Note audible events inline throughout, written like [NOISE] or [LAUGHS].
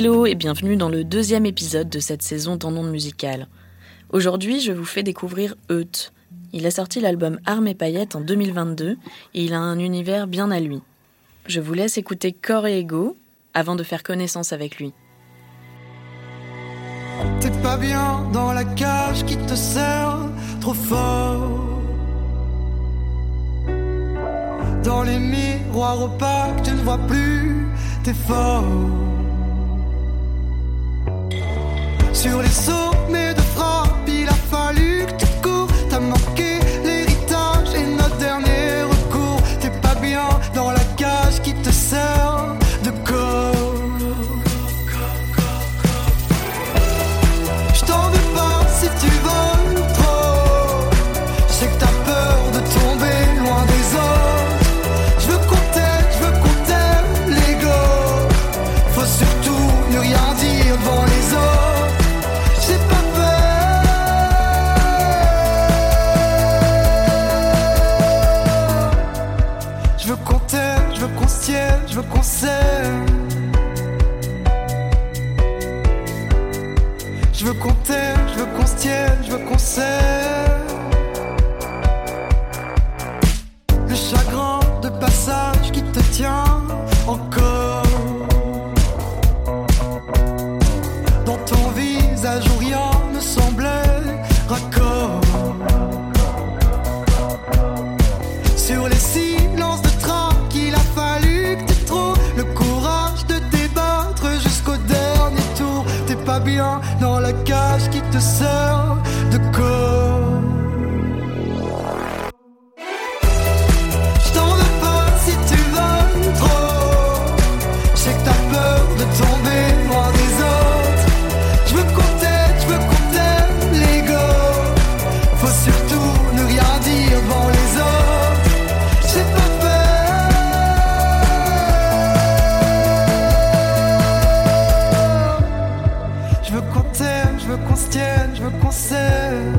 Hello et bienvenue dans le deuxième épisode de cette saison d'En musicale. Aujourd'hui, je vous fais découvrir Eut. Il a sorti l'album Armes et paillettes en 2022 et il a un univers bien à lui. Je vous laisse écouter Corps et Ego avant de faire connaissance avec lui. T'es pas bien dans la cage qui te sert trop fort. Dans les miroirs opaques, tu ne vois plus tes forts. Sur les sommets te encore. Dans ton visage où rien ne semblait raccord. Sur les silences de train qu'il a fallu que tu trouves le courage de débattre jusqu'au dernier tour. T'es pas bien dans la cage qui te sert je veux qu'on se tienne, je veux qu'on s'aime.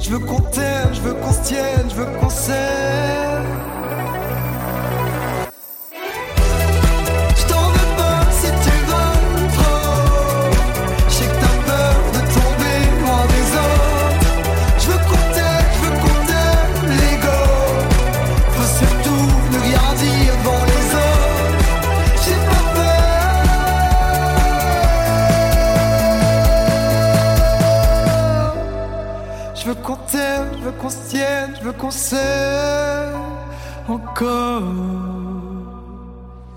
Je veux qu'on t'aime, je veux qu'on se tienne, je veux qu'on s'aime. Qu'on se tienne, je veux qu'on s'aime encore.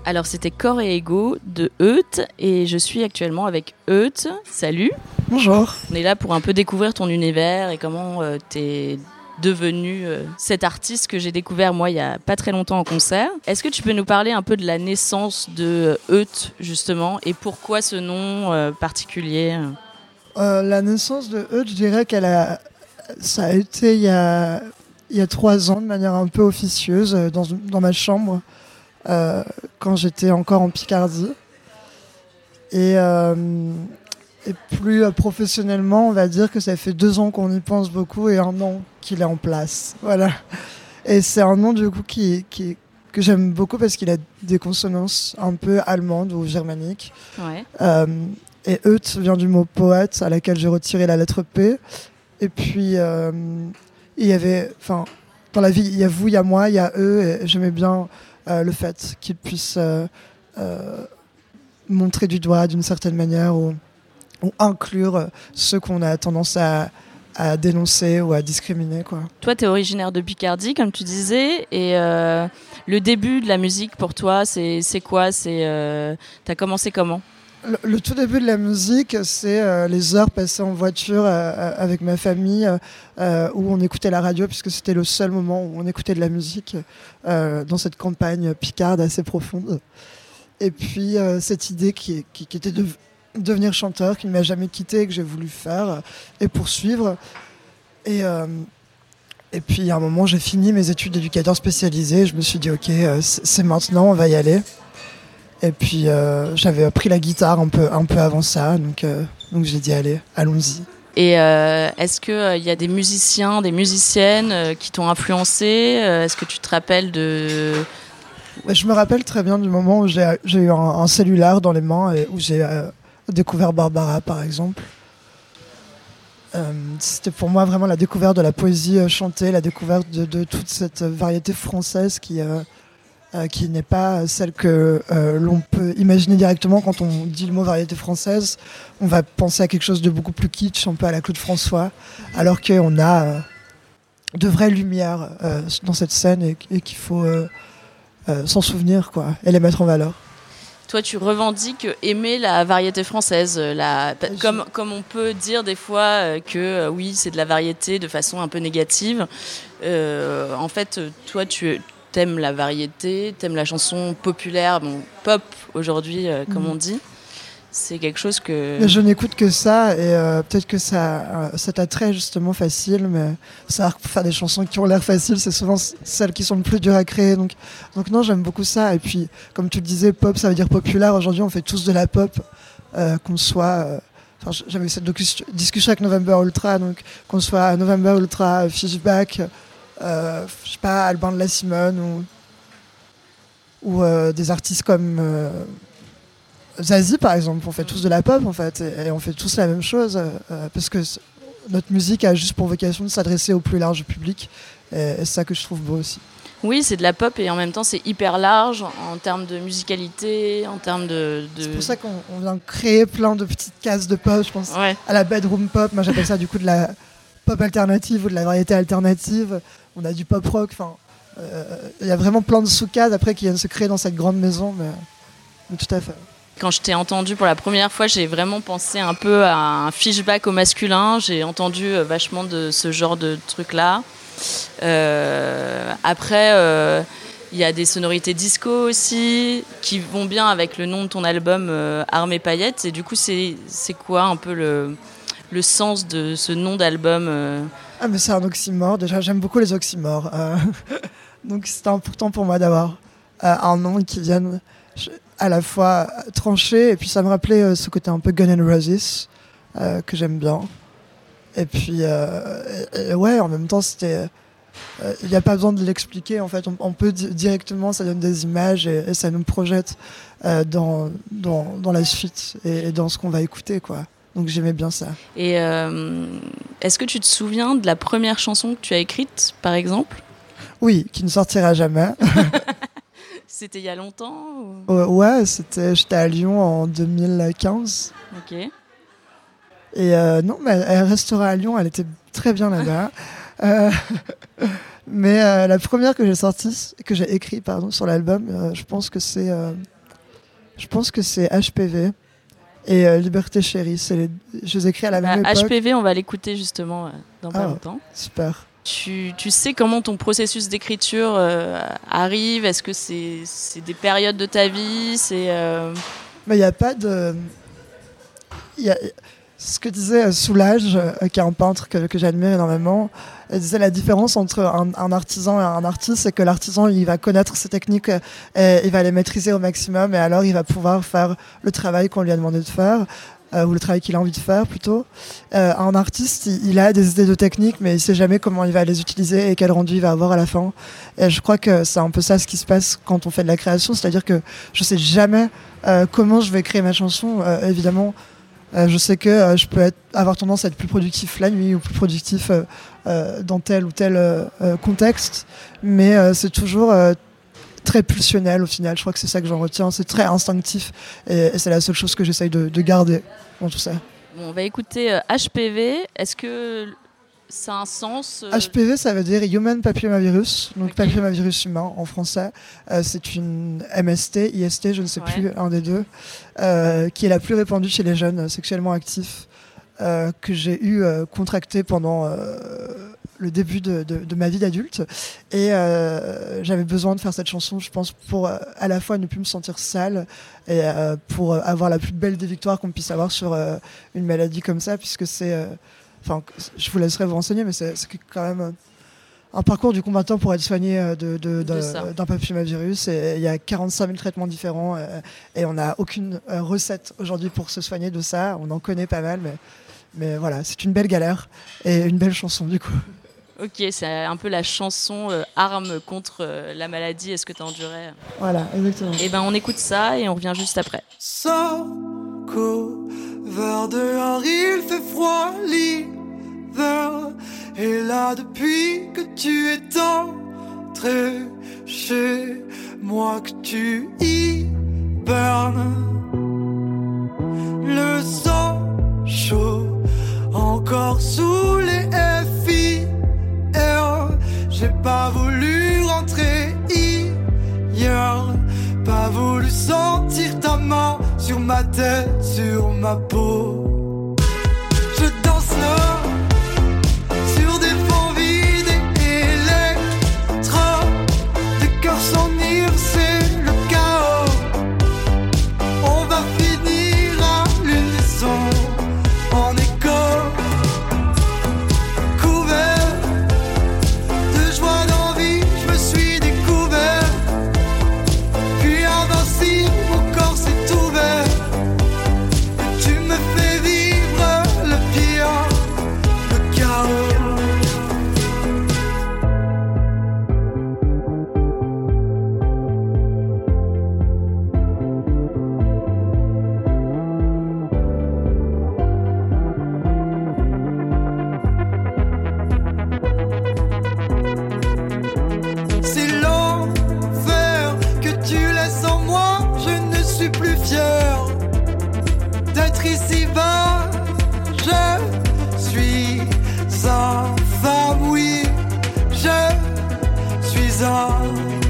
Alors c'était Corps et Ego de Eut et je suis actuellement avec Eut. Salut Bonjour. On est là pour un peu découvrir ton univers et comment euh, t'es devenu euh, cet artiste que j'ai découvert moi il y a pas très longtemps en concert. Est-ce que tu peux nous parler un peu de la naissance de Eut justement et pourquoi ce nom euh, particulier? Euh, la naissance de Eudes, je dirais qu'elle a, ça a été il y a, il y a trois ans de manière un peu officieuse euh, dans, dans ma chambre euh, quand j'étais encore en Picardie. Et, euh, et plus euh, professionnellement, on va dire que ça fait deux ans qu'on y pense beaucoup et un an qu'il est en place. Voilà. Et c'est un nom du coup qui, qui, que j'aime beaucoup parce qu'il a des consonances un peu allemandes ou germaniques. Ouais. Et Eut vient du mot poète, à laquelle j'ai retiré la lettre P. Et puis, euh, il y avait, enfin, dans la vie, il y a vous, il y a moi, il y a eux, et j'aimais bien euh, le fait qu'ils puissent euh, montrer du doigt d'une certaine manière ou, inclure ceux qu'on a tendance à, dénoncer ou à discriminer, quoi. Toi, tu es originaire de Picardie, comme tu disais, et le début de la musique pour toi, c'est quoi? C'est euh, T'as commencé comment? Le, tout début de la musique, c'est euh, les heures passées en voiture euh, avec ma famille, euh, euh, où on écoutait la radio, puisque c'était le seul moment où on écoutait de la musique euh, dans cette campagne picarde assez profonde. Et puis euh, cette idée qui, était de devenir chanteur, qui ne m'a jamais quitté et que j'ai voulu faire euh, et poursuivre. Et, euh, et puis à un moment, j'ai fini mes études d'éducateur spécialisé. Je me suis dit, ok, euh, c'est maintenant, on va y aller. Et puis euh, j'avais appris la guitare un peu, un peu avant ça, donc, euh, donc j'ai dit allez, allons-y. Et euh, est-ce qu'il y a des musiciens, des musiciennes euh, qui t'ont influencé Euh, Est-ce que tu te rappelles de, je me rappelle très bien du moment où j'ai eu un, un cellulaire dans les mains et où j'ai euh, découvert Barbara, par exemple. Euh, C'était pour moi vraiment la découverte de la poésie euh, chantée, la découverte de, de toute cette variété française qui, euh, qui n'est pas celle que euh, l'on peut imaginer directement quand on dit le mot variété française. On va penser à quelque chose de beaucoup plus kitsch, un peu à la Claude François, alors qu'on a euh, de vraies lumières dans cette scène et, et qu'il faut s'en souvenir quoi, et les mettre en valeur. Toi, tu revendiques aimer la variété française, la... Comme, comme on peut dire des fois que oui, c'est de la variété de façon un peu négative. Euh, en fait, toi, tu aimes la variété, t'aimes la chanson populaire, bon, pop aujourd'hui, euh, comme Mhm. on dit. C'est quelque chose que... Mais je n'écoute que ça et euh, peut-être que ça, euh, cet attrait justement facile, mais ça faire des chansons qui ont l'air faciles, c'est souvent celles qui sont le plus dures à créer. Donc, donc non, j'aime beaucoup ça. Et puis, comme tu le disais, pop, ça veut dire populaire. Aujourd'hui, on fait tous de la pop, qu'on soit. Enfin, j'avais cette discussion avec November Ultra, donc qu'on soit November Ultra, Fishback, euh, je sais pas, Albin de la Simone ou, ou euh, des artistes comme euh, Zazie par exemple, on fait tous de la pop en fait, et, et on fait tous la même chose, euh, parce que notre musique a juste pour vocation de s'adresser au plus large public, et, c'est ça que je trouve beau aussi. Oui, c'est de la pop et en même temps, c'est hyper large en termes de musicalité, en termes de... de- C'est pour ça qu'on on vient créer plein de petites cases de pop, je pense Ouais. à la bedroom pop, moi j'appelle ça du coup de la pop alternative ou de la variété alternative, on a du pop rock, euh, il y a vraiment plein de sous-cases qui viennent se créer dans cette grande maison. Quand je t'ai entendu pour la première fois, j'ai vraiment pensé un peu à un fishback au masculin. J'ai entendu euh, vachement de ce genre de trucs-là. Euh, après, il y a des sonorités disco aussi qui vont bien avec le nom de ton album et paillettes. Et du coup, c'est quoi un peu le, sens de ce nom d'album Ah mais c'est un oxymore, déjà j'aime beaucoup les oxymores. euh, [LAUGHS] donc c'était important pour moi d'avoir euh, un nom qui vienne à la fois tranché et puis ça me rappelait euh, ce côté un peu Gun N' Roses euh, que j'aime bien. Et puis euh, ouais, en même temps c'était... euh, Il n'y a pas besoin de l'expliquer en fait, on, peut di- directement, ça donne des images et, ça nous projette euh, dans, dans, dans la suite et, dans ce qu'on va écouter quoi. Donc j'aimais bien ça. Et euh, est-ce que tu te souviens de la première chanson que tu as écrite, par exemple? Oui, qui ne sortira jamais. [LAUGHS] C'était il y a longtemps ou- Euh, ouais, c'était, j'étais à Lyon en 2015. Ok. Et euh, non, mais elle, restera à Lyon, elle était très bien là-bas. [LAUGHS] Euh, [LAUGHS] mais la première que j'ai sortie, que j'ai écrit pardon, sur l'album, je pense que c'est, je pense que c'est HPV et euh, Liberté Chérie. Les, je les écris à la Bah, même époque. HPV, on va l'écouter justement euh, dans pas Ah. longtemps. Super. Tu, tu sais comment ton processus d'écriture euh, arrive? Est-ce que c'est c'est des périodes de ta vie? C'est Mais il n'y a pas de. Y a... Ce que disait Soulage, euh, qui est un peintre que, que j'admire énormément, elle disait la différence entre un, artisan et un artiste, c'est que l'artisan, il va connaître ses techniques euh, et il va les maîtriser au maximum, et alors il va pouvoir faire le travail qu'on lui a demandé de faire, euh, ou le travail qu'il a envie de faire plutôt. Un artiste, il, a des idées de technique, mais il sait jamais comment il va les utiliser et quel rendu il va avoir à la fin. Et je crois que c'est un peu ça ce qui se passe quand on fait de la création, c'est-à-dire que je sais jamais comment je vais créer ma chanson. Évidemment, je sais que euh, je peux avoir tendance à être plus productif la nuit ou plus productif euh, euh, dans tel ou tel euh, euh, contexte, mais euh, c'est toujours euh, très pulsionnel au final. Je crois que c'est ça que j'en retiens. C'est très instinctif et, c'est la seule chose que j'essaye de, de garder dans tout ça. on va écouter euh, HPV. Est-ce que ça a un sens euh, HPV, ça veut dire Human Papillomavirus, donc Ok. papillomavirus humain en français. Euh, c'est une MST, IST, je ne sais Ouais. plus, un des deux, euh, qui est la plus répandue chez les jeunes euh, sexuellement actifs, euh, que j'ai eu euh, contracté pendant euh, le début de, de- de ma vie d'adulte. Et euh, j'avais besoin de faire cette chanson, je pense, pour euh, à la fois ne plus me sentir sale et euh, pour euh, avoir la plus belle des victoires qu'on puisse avoir sur euh, une maladie comme ça, puisque c'est... Enfin, je vous laisserai vous renseigner, mais c'est quand même un parcours du combattant pour être soigné euh, de- de- d'un papillomavirus. Et il y a 45 000 traitements différents euh, et on n'a aucune euh, recette aujourd'hui pour se soigner de ça. On en connaît pas mal, mais, mais voilà, c'est une belle galère et une belle chanson du coup. Ok, c'est un peu la chanson euh, arme contre euh, la maladie. Est-ce que tu endurais Voilà, exactement. Eh ben, on écoute ça et on revient juste après. Sors, vers dehors, il fait froid Et là, depuis que tu es entré chez moi, que tu y burnes le sang chaud, encore sous les FIR. J'ai pas voulu rentrer hier, pas voulu sentir ta main sur ma tête, sur ma peau. Je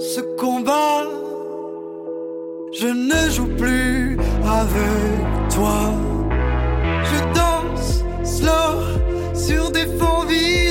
ce combat. Je ne joue plus avec toi. Je danse slow sur des fonds vides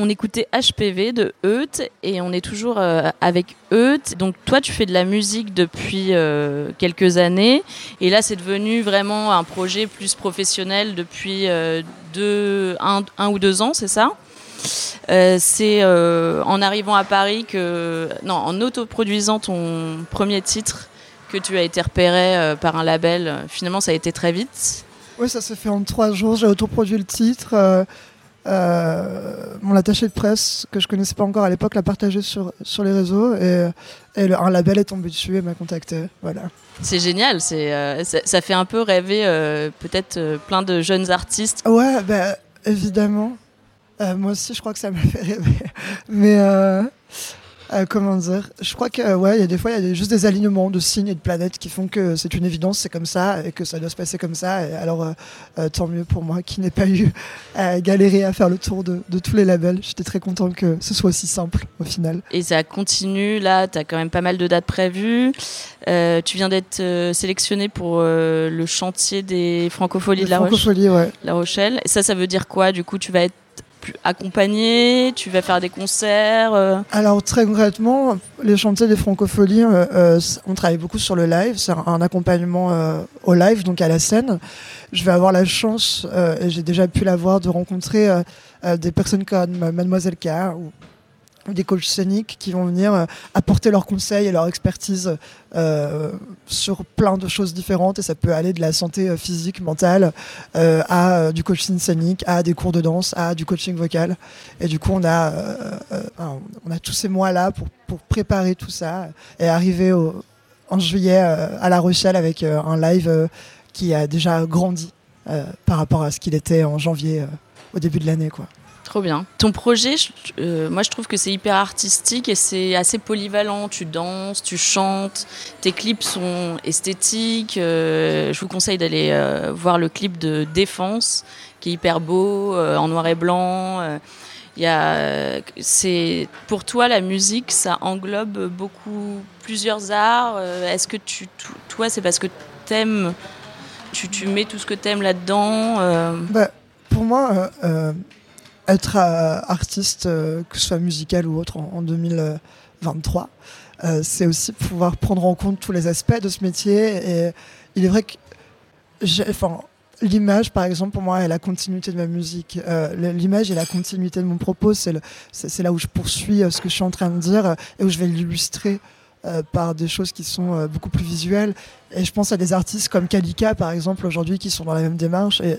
On écoutait HPV de Eut et on est toujours euh, avec Eut. Donc toi, tu fais de la musique depuis euh, quelques années et là, c'est devenu vraiment un projet plus professionnel depuis euh, deux, un, ou deux ans, c'est ça? C'est euh, en arrivant à Paris que, non, en autoproduisant ton premier titre que tu as été repéré euh, par un label. Finalement, ça a été très vite. Oui, ça s'est fait en trois jours. J'ai autoproduit le titre. euh, euh, mon attaché de presse, que je connaissais pas encore à l'époque, l'a partagé sur, sur les réseaux et, et le- un label est tombé dessus et m'a contacté. Voilà. C'est génial, c'est, euh, ça, ça fait un peu rêver euh, peut-être euh, plein de jeunes artistes. Ouais, bah, évidemment. Euh, moi aussi, je crois que ça m'a [LAUGHS] fait rêver. Mais euh, euh, comment dire? Je crois que ouais, il y a des fois, il y a juste des alignements de signes et de planètes qui font que c'est une évidence, c'est comme ça et que ça doit se passer comme ça. Et alors, euh, euh, tant mieux pour moi qui n'ai pas eu à galérer à faire le tour de, de tous les labels. J'étais très content que ce soit aussi simple au final. Et ça continue, là, tu as quand même pas mal de dates prévues. Euh, tu viens d'être euh, sélectionné pour euh, le chantier des francopholies de la, Roche- francophonie, ouais. la Rochelle. Et ça, ça veut dire quoi? Du coup, tu vas être plus accompagné, tu vas faire des concerts. euh, Alors très concrètement, les chantiers des francopholies, euh, euh, on travaille beaucoup sur le live, c'est un, accompagnement au live, donc à la scène. Je vais avoir la chance, et j'ai déjà pu l'avoir, de rencontrer des personnes comme Mademoiselle K des coachs scéniques qui vont venir euh, apporter leurs conseils et leur expertise euh, sur plein de choses différentes. Et ça peut aller de la santé euh, physique, mentale, à du coaching scénique, à des cours de danse, à du coaching vocal. Et du coup, on a, on a tous ces mois-là pour, pour préparer tout ça et arriver en juillet à La Rochelle avec un live qui a déjà grandi par rapport à ce qu'il était en janvier au début de l'année. quoi. Trop bien. Ton projet, je- euh, moi je trouve que c'est hyper artistique et c'est assez polyvalent. Tu danses, tu chantes, tes clips sont esthétiques. euh, je vous conseille d'aller euh, voir le clip de Défense qui est hyper beau, en noir et blanc. Il y a, c'est pour toi la musique, ça englobe beaucoup plusieurs arts. Est-ce que tu, to- toi, c'est parce que t'aimes, tu, tu mets tout ce que t'aimes là-dedans Bah, pour moi, être euh, artiste, euh, que ce soit musical ou autre, en, en 2023, euh, c'est aussi pouvoir prendre en compte tous les aspects de ce métier. Et il est vrai que enfin, l'image, par exemple, pour moi, est la continuité de ma musique. L'image est la continuité de mon propos. C'est là où je poursuis ce que je suis en train de dire et où je vais l'illustrer. Euh, par des choses qui sont euh, beaucoup plus visuelles. Et je pense à des artistes comme Kalika par exemple aujourd'hui qui sont dans la même démarche. Et,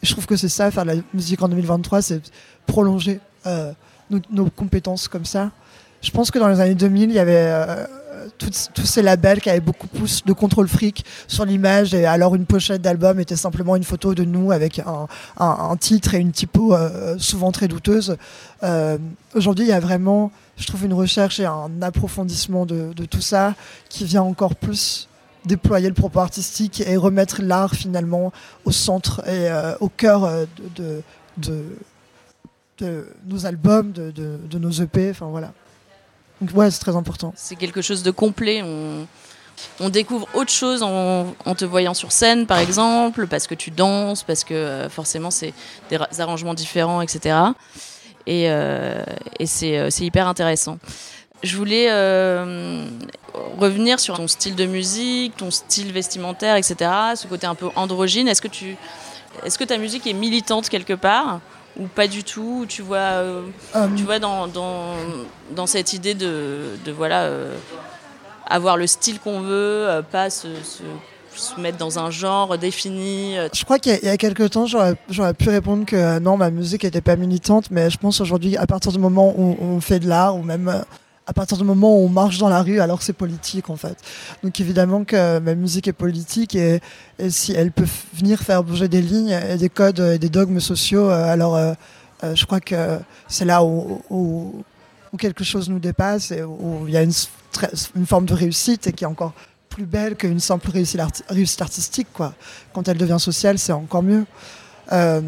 je trouve que c'est ça faire de la musique en 2023 c'est prolonger euh, nos, compétences comme ça. Je pense que dans les années 2000 il y avait tous ces labels qui avaient beaucoup plus de contrôle fric sur l'image. Et alors une pochette d'album était simplement une photo de nous avec un, un- titre et une typo souvent très douteuse. Aujourd'hui il y a vraiment je trouve une recherche et un approfondissement de, tout ça qui vient encore plus déployer le propos artistique et remettre l'art finalement au centre et euh, au cœur euh, de, nos albums, de, nos EP, enfin voilà. Donc ouais, c'est très important. C'est quelque chose de complet. On, découvre autre chose en, te voyant sur scène, par exemple, parce que tu danses, parce que euh, forcément c'est des ra- arrangements différents, etc. Et, euh, et c'est euh, c'est hyper intéressant. Je voulais euh, revenir sur ton style de musique, ton style vestimentaire, etc. Ce côté un peu androgyne. Est-ce que tu, est-ce que ta musique est militante quelque part ou pas du tout Ou Tu vois, euh, tu vois dans, dans, dans cette idée de, de voilà euh, avoir le style qu'on veut, pas se, se, se mettre dans un genre défini. euh. Je crois qu'il y a- quelques temps, j'aurais pu répondre que euh, non, ma musique n'était pas militante, mais je pense aujourd'hui, à partir du moment où on fait de l'art, ou même euh, à partir du moment où on marche dans la rue, alors c'est politique en fait. Donc évidemment que ma musique est politique et, si elle peut venir faire bouger des lignes et des codes et des dogmes sociaux, alors je crois que c'est là où, quelque chose nous dépasse et où il y a une, une forme de réussite et qui est encore plus belle qu'une simple réussite, arti- réussite artistique. Quoi. Quand elle devient sociale, c'est encore mieux. Euh,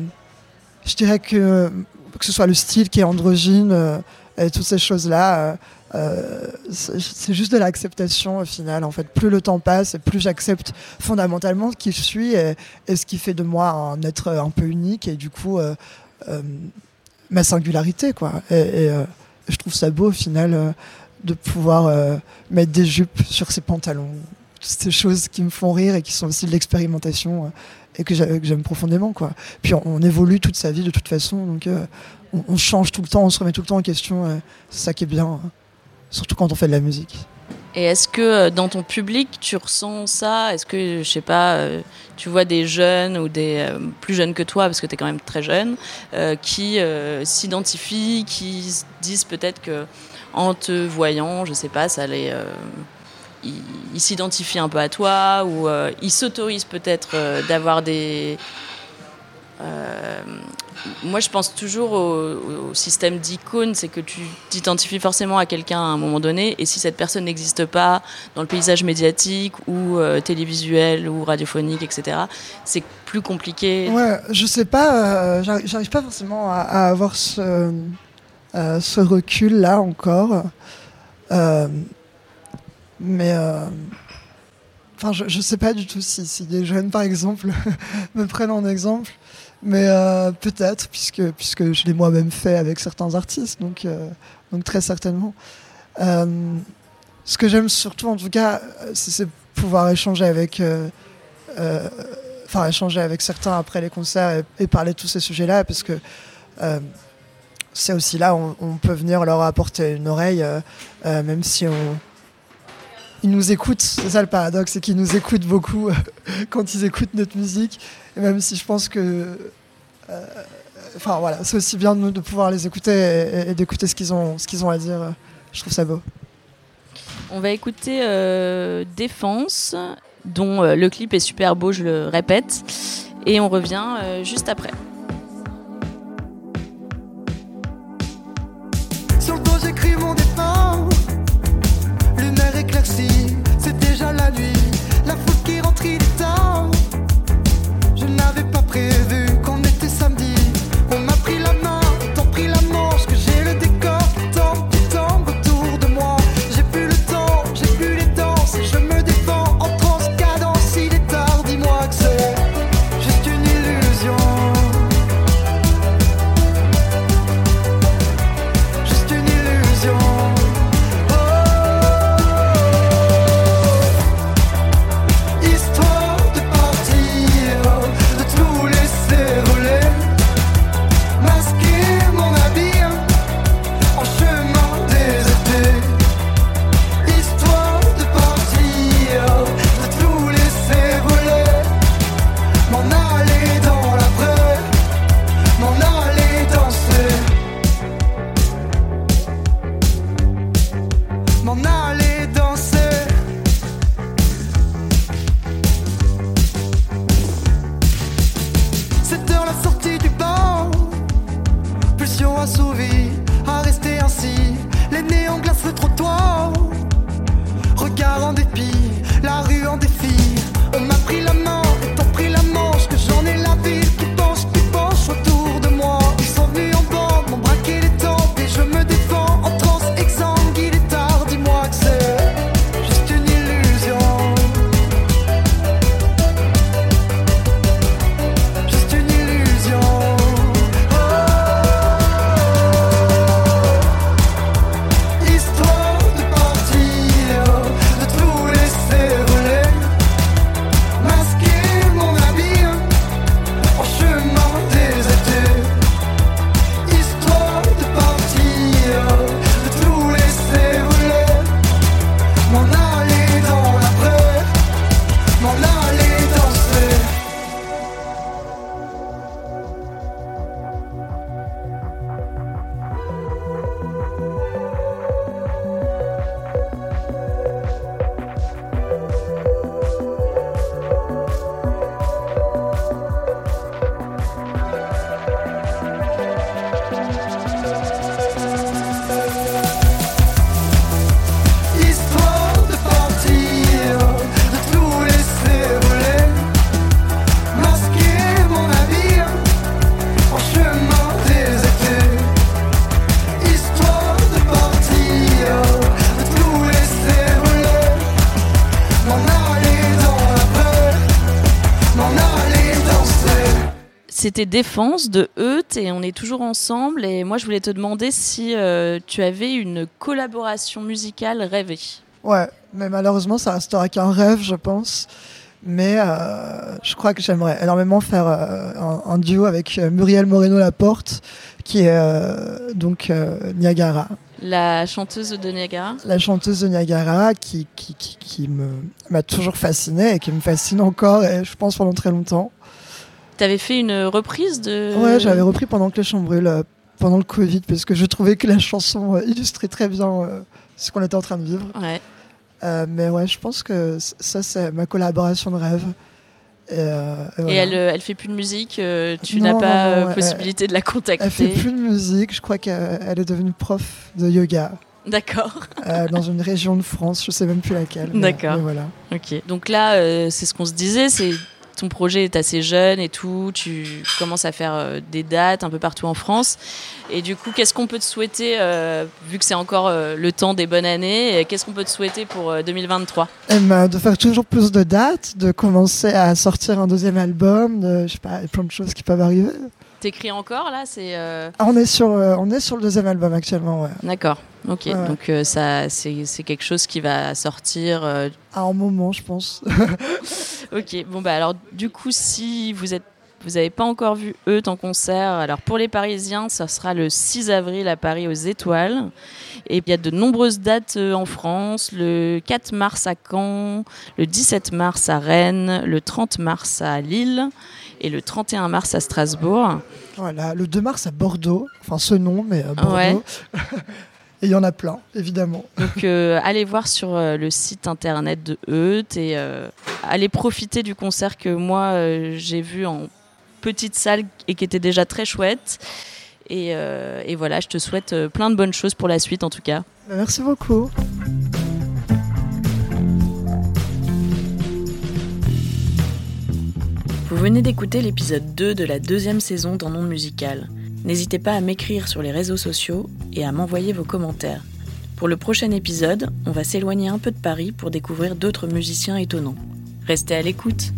je dirais que, que ce soit le style qui est androgyne euh, et toutes ces choses-là, euh, c'est juste de l'acceptation au final. En fait, plus le temps passe, et plus j'accepte fondamentalement qui je suis et, ce qui fait de moi un être un peu unique et du coup ma singularité. Quoi. Et, je trouve ça beau au final de pouvoir euh, mettre des jupes sur ses pantalons. Toutes ces choses qui me font rire et qui sont aussi de l'expérimentation euh, et que j'a- que j'aime profondément. Quoi. Puis on, évolue toute sa vie de toute façon, donc euh, on, on change tout le temps, on se remet tout le temps en question. euh, c'est ça qui est bien, hein. surtout quand on fait de la musique. Et est-ce que euh, dans ton public, tu ressens ça? Est-ce que, je sais pas, euh, tu vois des jeunes ou des euh, plus jeunes que toi, parce que tu es quand même très jeune, qui s'identifient, qui se disent peut-être que te voyant, je sais pas, ça les. ils s'identifient un peu à toi ou ils s'autorisent peut-être d'avoir des euh, moi, je pense toujours au, système d'icônes, c'est que tu t'identifies forcément à quelqu'un à un moment donné, et si cette personne n'existe pas dans le paysage médiatique ou euh, télévisuel ou radiophonique, etc., c'est plus compliqué. Ouais, je sais pas, euh, j'arrive pas forcément à, avoir ce, euh, ce recul-là encore. Euh, mais. Enfin, je, je sais pas du tout si, si des jeunes, par exemple, [LAUGHS] me prennent en exemple. Mais euh, peut-être, puisque, puisque je l'ai moi-même fait avec certains artistes, donc, euh, donc très certainement. Euh, ce que j'aime surtout, en tout cas, c'est pouvoir échanger avec, enfin échanger avec certains après les concerts et, parler de tous ces sujets-là, parce que c'est aussi là où on, peut venir leur apporter une oreille, même si on ils nous écoutent, c'est ça le paradoxe, c'est qu'ils nous écoutent beaucoup euh, quand ils écoutent notre musique, et même si je pense que euh, enfin voilà, c'est aussi bien de, nous- de pouvoir les écouter et, et d'écouter ce qu'ils ont, ce qu'ils ont à dire. Je trouve ça beau. On va écouter euh, Défense, dont euh, le clip est super beau, je le répète, et on revient euh, juste après. Sur le dos j'écris mon destin C'était Défense de Eut et on est toujours ensemble. Et moi, je voulais te demander si euh, tu avais une collaboration musicale rêvée. Ouais, mais malheureusement, ça restera qu'un rêve, je pense. Mais euh, je crois que j'aimerais énormément faire euh, un, un duo avec Muriel Moreno Laporte, qui est donc Niagara, La chanteuse de Niagara la chanteuse de Niagara, qui, qui, qui, qui me m'a toujours fascinée et qui me fascine encore, et je pense pendant très longtemps. T'avais fait une reprise de. Ouais, j'avais repris pendant que les chambres brûlent, pendant le Covid, parce que je trouvais que la chanson euh, illustrait très bien euh, ce qu'on était en train de vivre. Ouais. Euh, mais ouais, je pense que ça, c'est ma collaboration de rêve. Et, euh, Et voilà. elle, elle fait plus de musique, tu n'as pas non, elle- possibilité de la contacter? Elle fait plus de musique. Je crois qu'elle elle est devenue prof de yoga D'accord. euh, dans une région de France. Je sais même plus laquelle. D'accord. voilà. Ok. Donc là, euh, c'est ce qu'on se disait, c'est ton projet est assez jeune et tout, tu commences à faire euh, des dates un peu partout en France. Et du coup, qu'est-ce qu'on peut te souhaiter, euh, vu que c'est encore euh, le temps des bonnes années, qu'est-ce qu'on peut te souhaiter pour euh, 2023 Et ben, de faire toujours plus de dates, de commencer à sortir un deuxième album, de, je sais pas, plein de choses qui peuvent arriver. T'écris encore là C'est Ah, on est sur, on est sur le deuxième album actuellement, ouais. d'accord. Ok. Ouais. Donc euh, ça, c'est c'est quelque chose qui va sortir. euh, À un moment, je pense. [LAUGHS] Ok, bon bah alors du coup si vous êtes vous n'avez pas encore vu Eut en concert, alors pour les Parisiens, ça sera le 6 avril à Paris aux Étoiles. Et il y a de nombreuses dates euh, en France, le 4 mars à Caen, le 17 mars à Rennes, le 30 mars à Lille et le 31 mars à Strasbourg. voilà, le 2 mars à Bordeaux. Enfin, ce nom, mais à Bordeaux. Ouais. [LAUGHS] Et il y en a plein, évidemment. Donc euh, allez voir sur euh, le site internet de Eut et euh, allez profiter du concert que moi euh, j'ai vu en petite salle et qui était déjà très chouette. Et, euh, et voilà, je te souhaite euh, plein de bonnes choses pour la suite en tout cas. Merci beaucoup. Vous venez d'écouter l'épisode 2 de la deuxième saison dans Monde Musical. N'hésitez pas à m'écrire sur les réseaux sociaux et à m'envoyer vos commentaires. Pour le prochain épisode, on va s'éloigner un peu de Paris pour découvrir d'autres musiciens étonnants. Restez à l'écoute